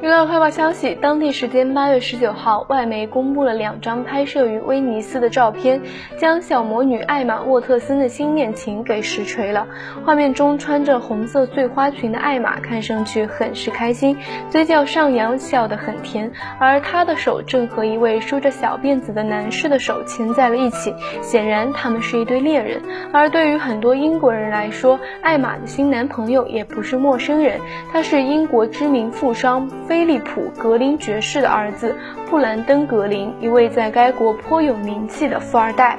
娱乐快报消息：当地时间八月十九号，外媒公布了两张拍摄于威尼斯的照片，将小魔女艾玛沃特森的新恋情给实锤了。画面中穿着红色碎花裙的艾玛看上去很是开心，嘴角上扬，笑得很甜。而她的手正和一位梳着小辫子的男士的手牵在了一起，显然他们是一对恋人。而对于很多英国人来说，艾玛的新男朋友也不是陌生人，他是英国知名富商。菲利普·格林爵士的儿子布兰登·格林，一位在该国颇有名气的富二代。